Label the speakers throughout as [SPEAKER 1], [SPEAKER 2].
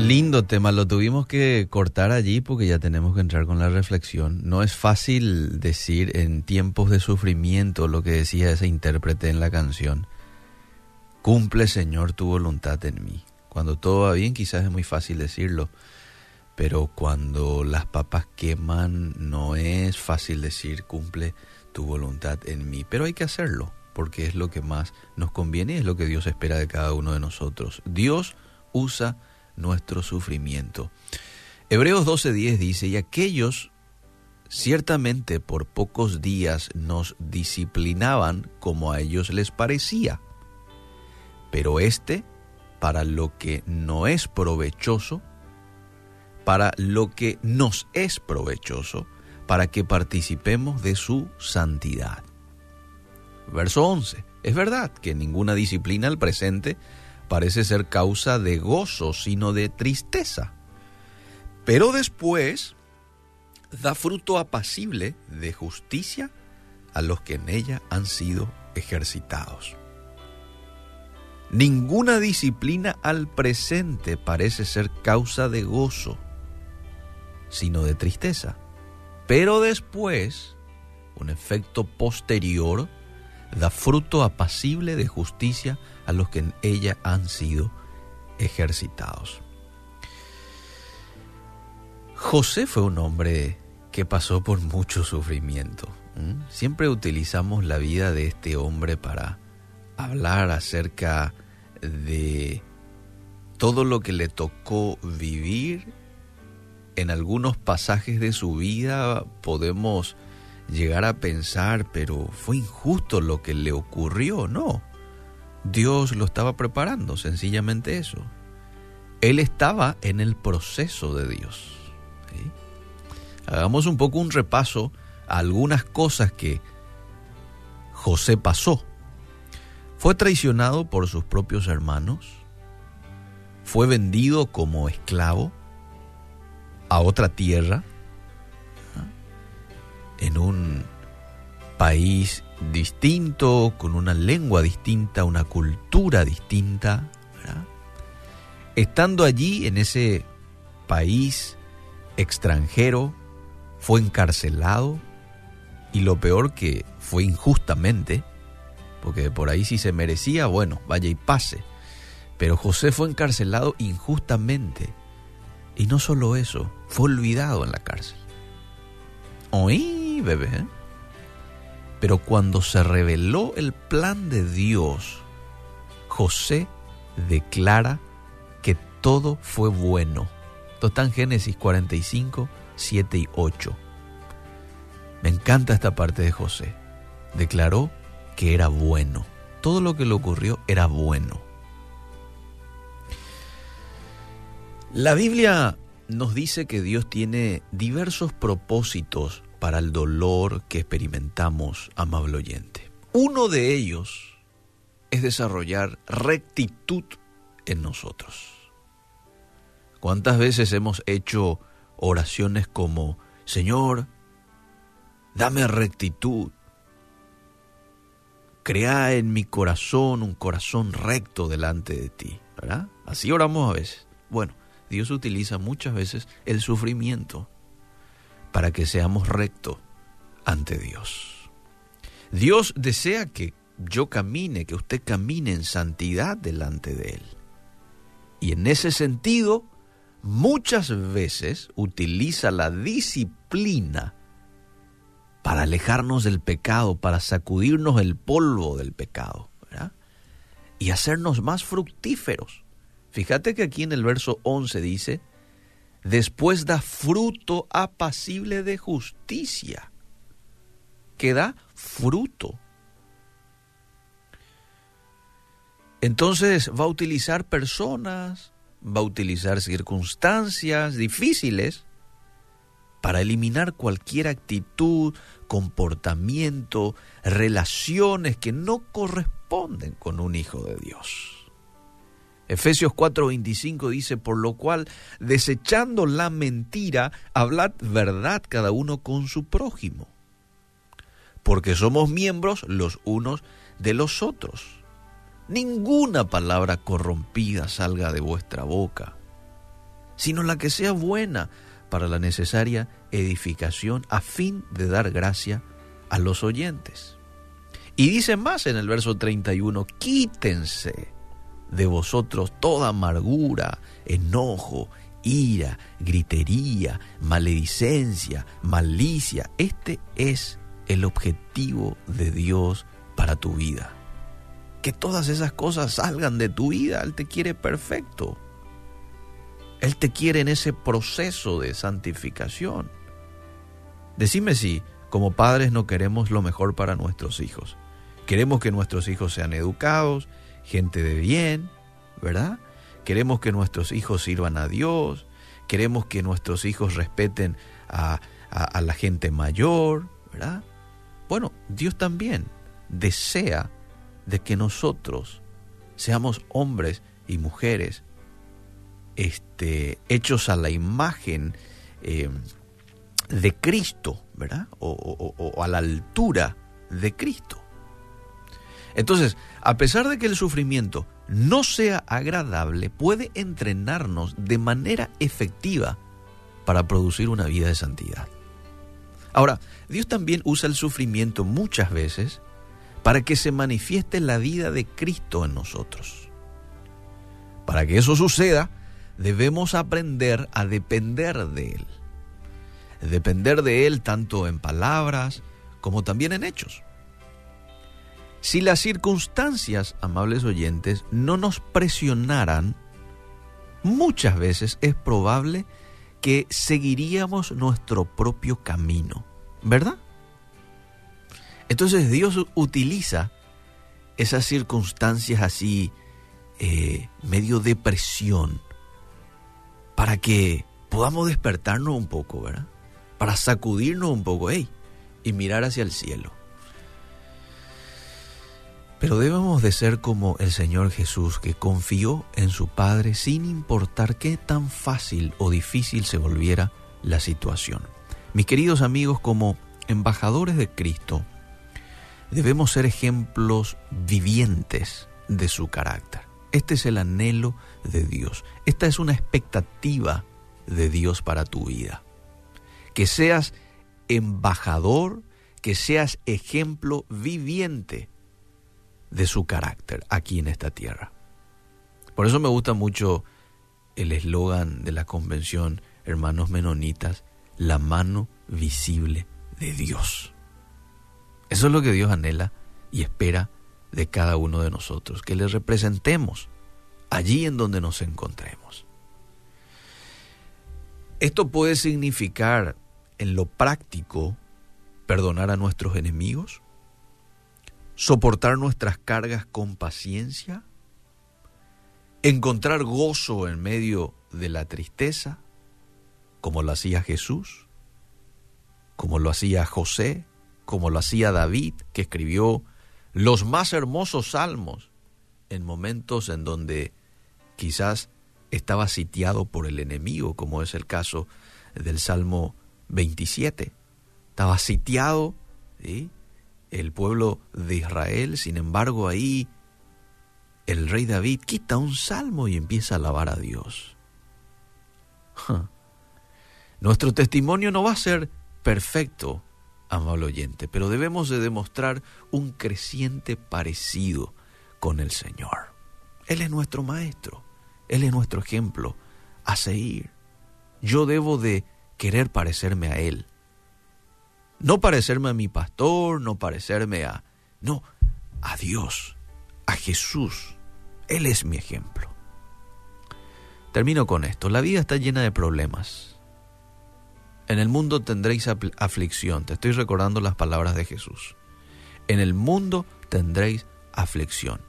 [SPEAKER 1] Lindo tema, lo tuvimos que cortar allí porque ya tenemos que entrar con la reflexión. No es fácil decir en tiempos de sufrimiento lo que decía ese intérprete en la canción. Cumple Señor tu voluntad en mí. Cuando todo va bien quizás es muy fácil decirlo, pero cuando las papas queman no es fácil decir cumple tu voluntad en mí, pero hay que hacerlo porque es lo que más nos conviene es lo que Dios espera de cada uno de nosotros. Dios usa nuestro sufrimiento. Hebreos 12:10 dice, y aquellos ciertamente por pocos días nos disciplinaban como a ellos les parecía, pero este, para lo que no es provechoso, para lo que nos es provechoso, para que participemos de su santidad. Verso 11. Es verdad que ninguna disciplina al presente parece ser causa de gozo, sino de tristeza. Pero después da fruto apacible de justicia a los que en ella han sido ejercitados. Ninguna disciplina al presente parece ser causa de gozo, sino de tristeza. Pero después, un efecto posterior da fruto apacible de justicia a los que en ella han sido ejercitados. José fue un hombre que pasó por mucho sufrimiento. Siempre utilizamos la vida de este hombre para hablar acerca de todo lo que le tocó vivir. En algunos pasajes de su vida podemos llegar a pensar, pero fue injusto lo que le ocurrió, no. Dios lo estaba preparando, sencillamente eso. Él estaba en el proceso de Dios. Hagamos un poco un repaso a algunas cosas que José pasó. Fue traicionado por sus propios hermanos, fue vendido como esclavo a otra tierra, en un país distinto, con una lengua distinta, una cultura distinta. Estando allí en ese país extranjero, fue encarcelado y lo peor que fue injustamente, porque por ahí si se merecía, bueno, vaya y pase. Pero José fue encarcelado injustamente. Y no solo eso, fue olvidado en la cárcel. Oí bebé. Pero cuando se reveló el plan de Dios, José declara que todo fue bueno. Esto está en Génesis 45, 7 y 8. Me encanta esta parte de José. Declaró que era bueno. Todo lo que le ocurrió era bueno. La Biblia nos dice que Dios tiene diversos propósitos para el dolor que experimentamos, amable oyente. Uno de ellos es desarrollar rectitud en nosotros. ¿Cuántas veces hemos hecho oraciones como, Señor, dame rectitud, crea en mi corazón un corazón recto delante de ti, ¿verdad? Así oramos a veces. Bueno, Dios utiliza muchas veces el sufrimiento para que seamos rectos ante Dios. Dios desea que yo camine, que usted camine en santidad delante de Él. Y en ese sentido, muchas veces utiliza la disciplina para alejarnos del pecado, para sacudirnos el polvo del pecado, Y hacernos más fructíferos. Fíjate que aquí en el verso 11 dice, después da fruto apacible de justicia, que da fruto. Entonces va a utilizar personas, va a utilizar circunstancias difíciles para eliminar cualquier actitud, comportamiento, relaciones que no corresponden con un hijo de Dios. Efesios 4:25 dice, por lo cual, desechando la mentira, hablad verdad cada uno con su prójimo, porque somos miembros los unos de los otros. Ninguna palabra corrompida salga de vuestra boca, sino la que sea buena para la necesaria edificación a fin de dar gracia a los oyentes. Y dice más en el verso 31, quítense de vosotros toda amargura, enojo, ira, gritería, maledicencia, malicia. Este es el objetivo de Dios para tu vida. Que todas esas cosas salgan de tu vida. Él te quiere perfecto. Él te quiere en ese proceso de santificación. Decime si como padres no queremos lo mejor para nuestros hijos. Queremos que nuestros hijos sean educados, gente de bien, ¿verdad? Queremos que nuestros hijos sirvan a Dios, queremos que nuestros hijos respeten a, la gente mayor, ¿verdad? Bueno, Dios también desea de que nosotros seamos hombres y mujeres este, hechos a la imagen eh, de Cristo, ¿verdad? O, a la altura de Cristo. Entonces, a pesar de que el sufrimiento no sea agradable, puede entrenarnos de manera efectiva para producir una vida de santidad. Ahora, Dios también usa el sufrimiento muchas veces para que se manifieste la vida de Cristo en nosotros. Para que eso suceda, debemos aprender a depender de Él. Depender de Él tanto en palabras como también en hechos. Si las circunstancias, amables oyentes, no nos presionaran, muchas veces es probable que seguiríamos nuestro propio camino, ¿verdad? Entonces Dios utiliza esas circunstancias así, eh, medio de presión, para que podamos despertarnos un poco, ¿verdad? Para sacudirnos un poco, y mirar hacia el cielo. Pero debemos de ser como el Señor Jesús que confió en su Padre sin importar qué tan fácil o difícil se volviera la situación. Mis queridos amigos, como embajadores de Cristo, debemos ser ejemplos vivientes de su carácter. Este es el anhelo de Dios. Esta es una expectativa de Dios para tu vida. Que seas embajador, que seas ejemplo viviente de su carácter aquí en esta tierra. Por eso me gusta mucho el eslogan de la convención Hermanos Menonitas, la mano visible de Dios. Eso es lo que Dios anhela y espera de cada uno de nosotros, que le representemos allí en donde nos encontremos. Esto puede significar en lo práctico perdonar a nuestros enemigos, soportar nuestras cargas con paciencia, encontrar gozo en medio de la tristeza, como lo hacía Jesús, como lo hacía José, como lo hacía David, que escribió los más hermosos salmos en momentos en donde quizás estaba sitiado por el enemigo, como es el caso del Salmo 27. Estaba sitiado el pueblo de Israel, sin embargo ahí el rey David quita un salmo y empieza a alabar a Dios. Nuestro testimonio no va a ser perfecto, amable oyente, pero debemos de demostrar un creciente parecido con el Señor. Él es nuestro Maestro, Él es nuestro ejemplo a seguir. Yo debo de querer parecerme a Él. No parecerme a mi pastor, no parecerme a... No, a Dios, a Jesús. Él es mi ejemplo. Termino con esto. La vida está llena de problemas. En el mundo tendréis aflicción. Te estoy recordando las palabras de Jesús. En el mundo tendréis aflicción.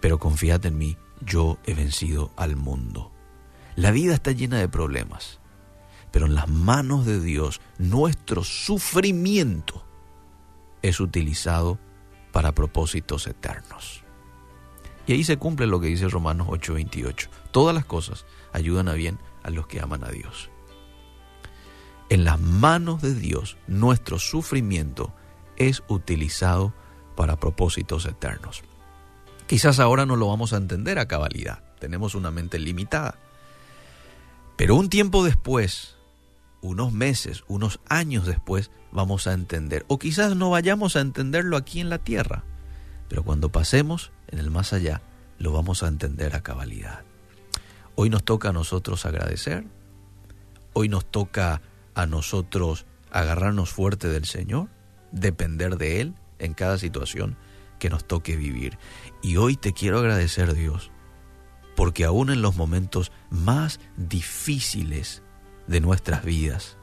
[SPEAKER 1] Pero confiad en mí, yo he vencido al mundo. La vida está llena de problemas, manos de Dios nuestro sufrimiento es utilizado para propósitos eternos. Y ahí se cumple lo que dice Romanos 8:28. Todas las cosas ayudan a bien a los que aman a Dios. En las manos de Dios, nuestro sufrimiento es utilizado para propósitos eternos. Quizás ahora no lo vamos a entender a cabalidad, tenemos una mente limitada. Pero un tiempo después, unos meses, unos años después, vamos a entender. O quizás no vayamos a entenderlo aquí en la tierra, pero cuando pasemos en el más allá, lo vamos a entender a cabalidad. Hoy nos toca a nosotros agradecer, hoy nos toca a nosotros agarrarnos fuerte del Señor, depender de Él en cada situación que nos toque vivir. Y hoy te quiero agradecer Dios, porque aún en los momentos más difíciles de nuestras vidas,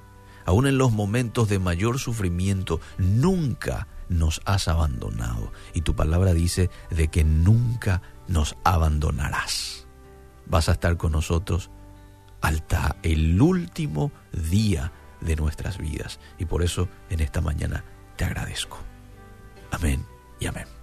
[SPEAKER 1] aún en los momentos de mayor sufrimiento, nunca nos has abandonado. Y tu palabra dice de que nunca nos abandonarás. Vas a estar con nosotros hasta el último día de nuestras vidas. Y por eso en esta mañana te agradezco. Amén y amén.